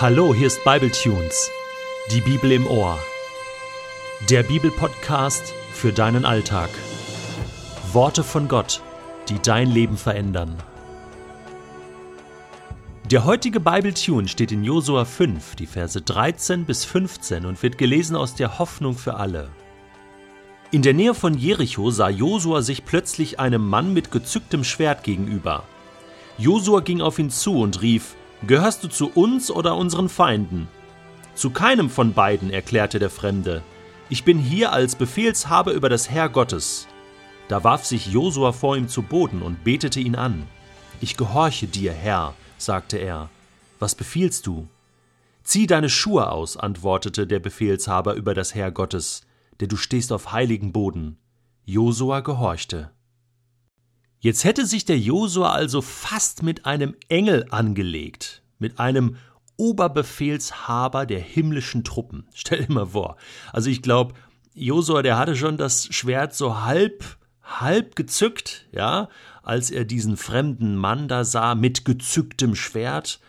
Hallo, hier ist Bibletunes, die Bibel im Ohr. Der Bibelpodcast für deinen Alltag. Worte von Gott, die dein Leben verändern. Der heutige Bibletune steht in Josua 5, die Verse 13 bis 15 und wird gelesen aus der Hoffnung für alle. In der Nähe von Jericho sah Josua sich plötzlich einem Mann mit gezücktem Schwert gegenüber. Josua ging auf ihn zu und rief: Gehörst du zu uns oder unseren Feinden? Zu keinem von beiden, erklärte der Fremde. Ich bin hier als Befehlshaber über das Herr Gottes. Da warf sich Josua vor ihm zu Boden und betete ihn an. Ich gehorche dir, Herr, sagte er. Was befiehlst du? Zieh deine Schuhe aus, antwortete der Befehlshaber über das Herr Gottes, denn du stehst auf heiligen Boden. Josua gehorchte. Jetzt hätte sich der Josua also fast mit einem Engel angelegt, mit einem Oberbefehlshaber der himmlischen Truppen. Stell dir mal vor. Also ich glaube, Josua, der hatte schon das Schwert so halb, halb gezückt, ja, als er diesen fremden Mann da sah mit gezücktem Schwert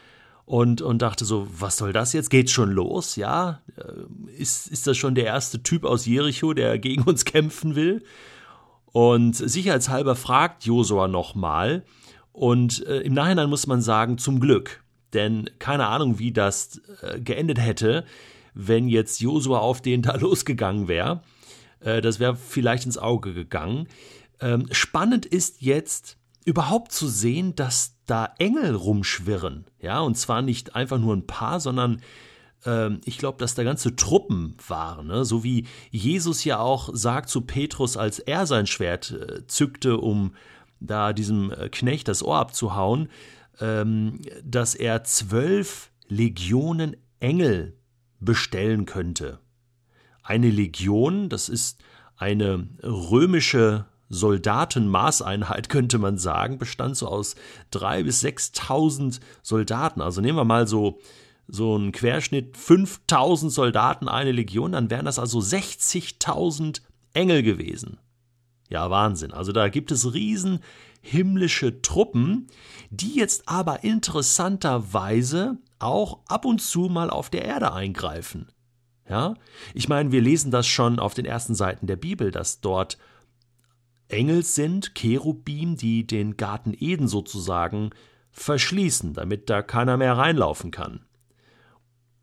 und, und dachte so, was soll das jetzt? Geht's schon los? Ja, äh, ist, ist das schon der erste Typ aus Jericho, der gegen uns kämpfen will? Und sicherheitshalber fragt Josua nochmal. Und äh, im Nachhinein muss man sagen, zum Glück. Denn keine Ahnung, wie das äh, geendet hätte, wenn jetzt Josua auf den da losgegangen wäre. Äh, das wäre vielleicht ins Auge gegangen. Ähm, spannend ist jetzt überhaupt zu sehen, dass da Engel rumschwirren. Ja, und zwar nicht einfach nur ein paar, sondern ich glaube, dass da ganze Truppen waren, ne? so wie Jesus ja auch sagt zu Petrus, als er sein Schwert äh, zückte, um da diesem äh, Knecht das Ohr abzuhauen, ähm, dass er zwölf Legionen Engel bestellen könnte. Eine Legion, das ist eine römische Soldatenmaßeinheit, könnte man sagen, bestand so aus drei bis sechstausend Soldaten. Also nehmen wir mal so so ein Querschnitt 5000 Soldaten, eine Legion, dann wären das also 60.000 Engel gewesen. Ja, Wahnsinn. Also da gibt es riesen himmlische Truppen, die jetzt aber interessanterweise auch ab und zu mal auf der Erde eingreifen. Ja? Ich meine, wir lesen das schon auf den ersten Seiten der Bibel, dass dort Engel sind, Cherubim, die den Garten Eden sozusagen verschließen, damit da keiner mehr reinlaufen kann.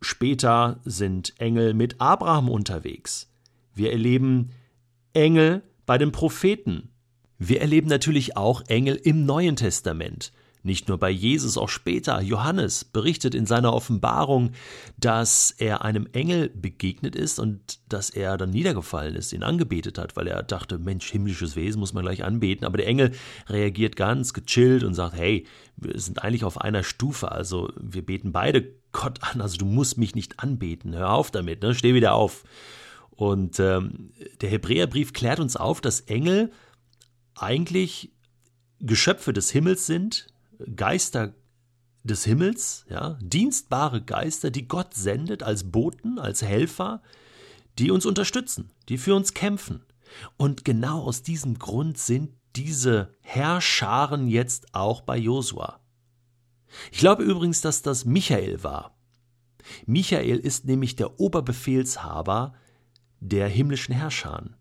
Später sind Engel mit Abraham unterwegs. Wir erleben Engel bei den Propheten. Wir erleben natürlich auch Engel im Neuen Testament. Nicht nur bei Jesus, auch später. Johannes berichtet in seiner Offenbarung, dass er einem Engel begegnet ist und dass er dann niedergefallen ist, ihn angebetet hat, weil er dachte, Mensch, himmlisches Wesen muss man gleich anbeten. Aber der Engel reagiert ganz gechillt und sagt, hey, wir sind eigentlich auf einer Stufe, also wir beten beide Gott an, also du musst mich nicht anbeten, hör auf damit, ne? steh wieder auf. Und ähm, der Hebräerbrief klärt uns auf, dass Engel eigentlich Geschöpfe des Himmels sind, Geister des Himmels, ja, dienstbare Geister, die Gott sendet als Boten, als Helfer, die uns unterstützen, die für uns kämpfen. Und genau aus diesem Grund sind diese Herrscharen jetzt auch bei Josua. Ich glaube übrigens, dass das Michael war. Michael ist nämlich der Oberbefehlshaber der himmlischen Herrscher.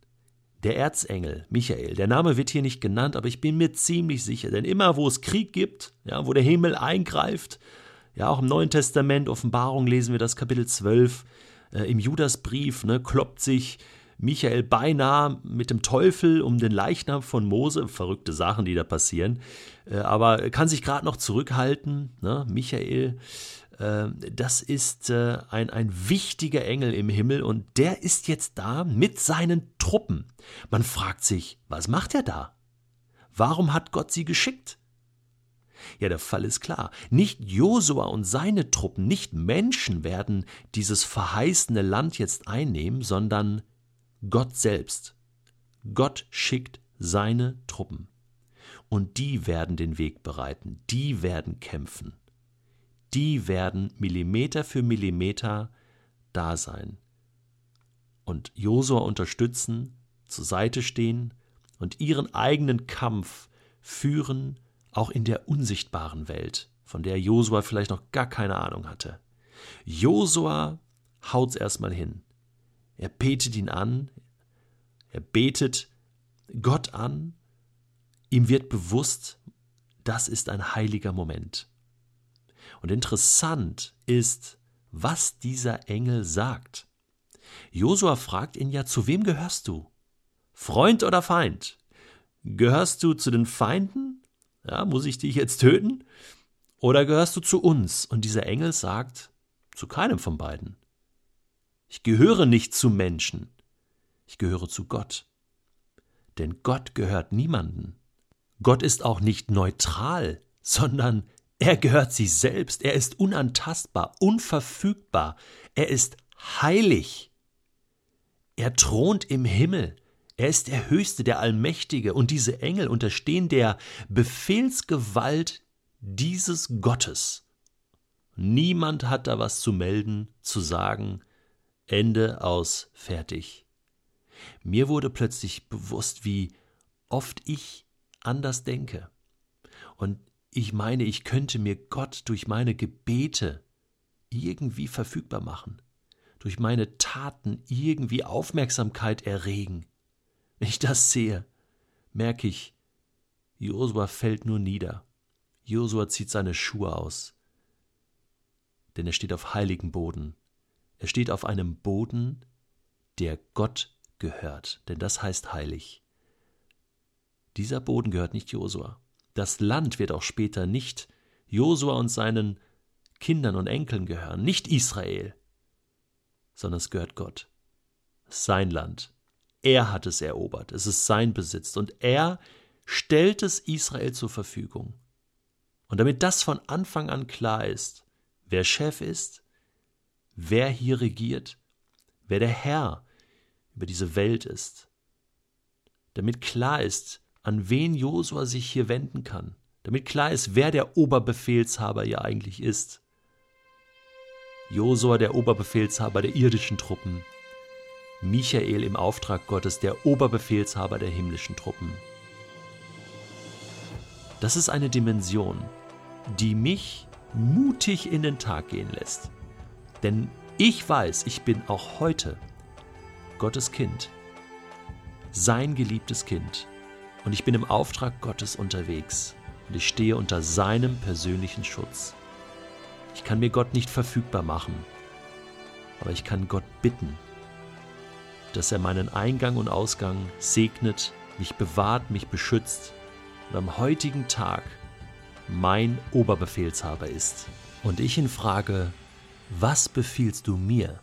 Der Erzengel Michael, der Name wird hier nicht genannt, aber ich bin mir ziemlich sicher, denn immer wo es Krieg gibt, ja, wo der Himmel eingreift, ja, auch im Neuen Testament, Offenbarung lesen wir das Kapitel 12, äh, im Judasbrief, ne, kloppt sich Michael beinahe mit dem Teufel um den Leichnam von Mose, verrückte Sachen, die da passieren, äh, aber kann sich gerade noch zurückhalten, ne, Michael, das ist äh, ein, ein wichtiger Engel im Himmel und der ist jetzt da mit seinen Truppen. Man fragt sich, was macht er da? Warum hat Gott sie geschickt? Ja, der Fall ist klar. Nicht Josua und seine Truppen, nicht Menschen werden dieses verheißene Land jetzt einnehmen, sondern Gott selbst. Gott schickt seine Truppen. Und die werden den Weg bereiten, die werden kämpfen die werden Millimeter für Millimeter da sein. Und Josua unterstützen, zur Seite stehen und ihren eigenen Kampf führen, auch in der unsichtbaren Welt, von der Josua vielleicht noch gar keine Ahnung hatte. Josua haut's erstmal hin. Er betet ihn an, er betet Gott an, ihm wird bewusst, das ist ein heiliger Moment. Und interessant ist, was dieser Engel sagt. Josua fragt ihn ja, zu wem gehörst du? Freund oder Feind? Gehörst du zu den Feinden? Ja, muss ich dich jetzt töten? Oder gehörst du zu uns? Und dieser Engel sagt, zu keinem von beiden. Ich gehöre nicht zu Menschen, ich gehöre zu Gott. Denn Gott gehört niemanden. Gott ist auch nicht neutral, sondern er gehört sich selbst, er ist unantastbar, unverfügbar, er ist heilig. Er thront im Himmel, er ist der Höchste, der Allmächtige, und diese Engel unterstehen der Befehlsgewalt dieses Gottes. Niemand hat da was zu melden, zu sagen, Ende aus, fertig. Mir wurde plötzlich bewusst, wie oft ich anders denke. Und ich meine, ich könnte mir Gott durch meine Gebete irgendwie verfügbar machen, durch meine Taten irgendwie Aufmerksamkeit erregen. Wenn ich das sehe, merke ich, Josua fällt nur nieder. Josua zieht seine Schuhe aus. Denn er steht auf heiligem Boden. Er steht auf einem Boden, der Gott gehört, denn das heißt heilig. Dieser Boden gehört nicht Josua. Das Land wird auch später nicht Josua und seinen Kindern und Enkeln gehören, nicht Israel, sondern es gehört Gott. Sein Land. Er hat es erobert, es ist sein Besitz und er stellt es Israel zur Verfügung. Und damit das von Anfang an klar ist, wer Chef ist, wer hier regiert, wer der Herr über diese Welt ist, damit klar ist, an wen Josua sich hier wenden kann, damit klar ist, wer der Oberbefehlshaber hier eigentlich ist. Josua, der Oberbefehlshaber der irdischen Truppen, Michael im Auftrag Gottes, der Oberbefehlshaber der himmlischen Truppen. Das ist eine Dimension, die mich mutig in den Tag gehen lässt. Denn ich weiß, ich bin auch heute Gottes Kind, sein geliebtes Kind. Und ich bin im Auftrag Gottes unterwegs und ich stehe unter seinem persönlichen Schutz. Ich kann mir Gott nicht verfügbar machen, aber ich kann Gott bitten, dass er meinen Eingang und Ausgang segnet, mich bewahrt, mich beschützt und am heutigen Tag mein Oberbefehlshaber ist. Und ich ihn frage, was befiehlst du mir?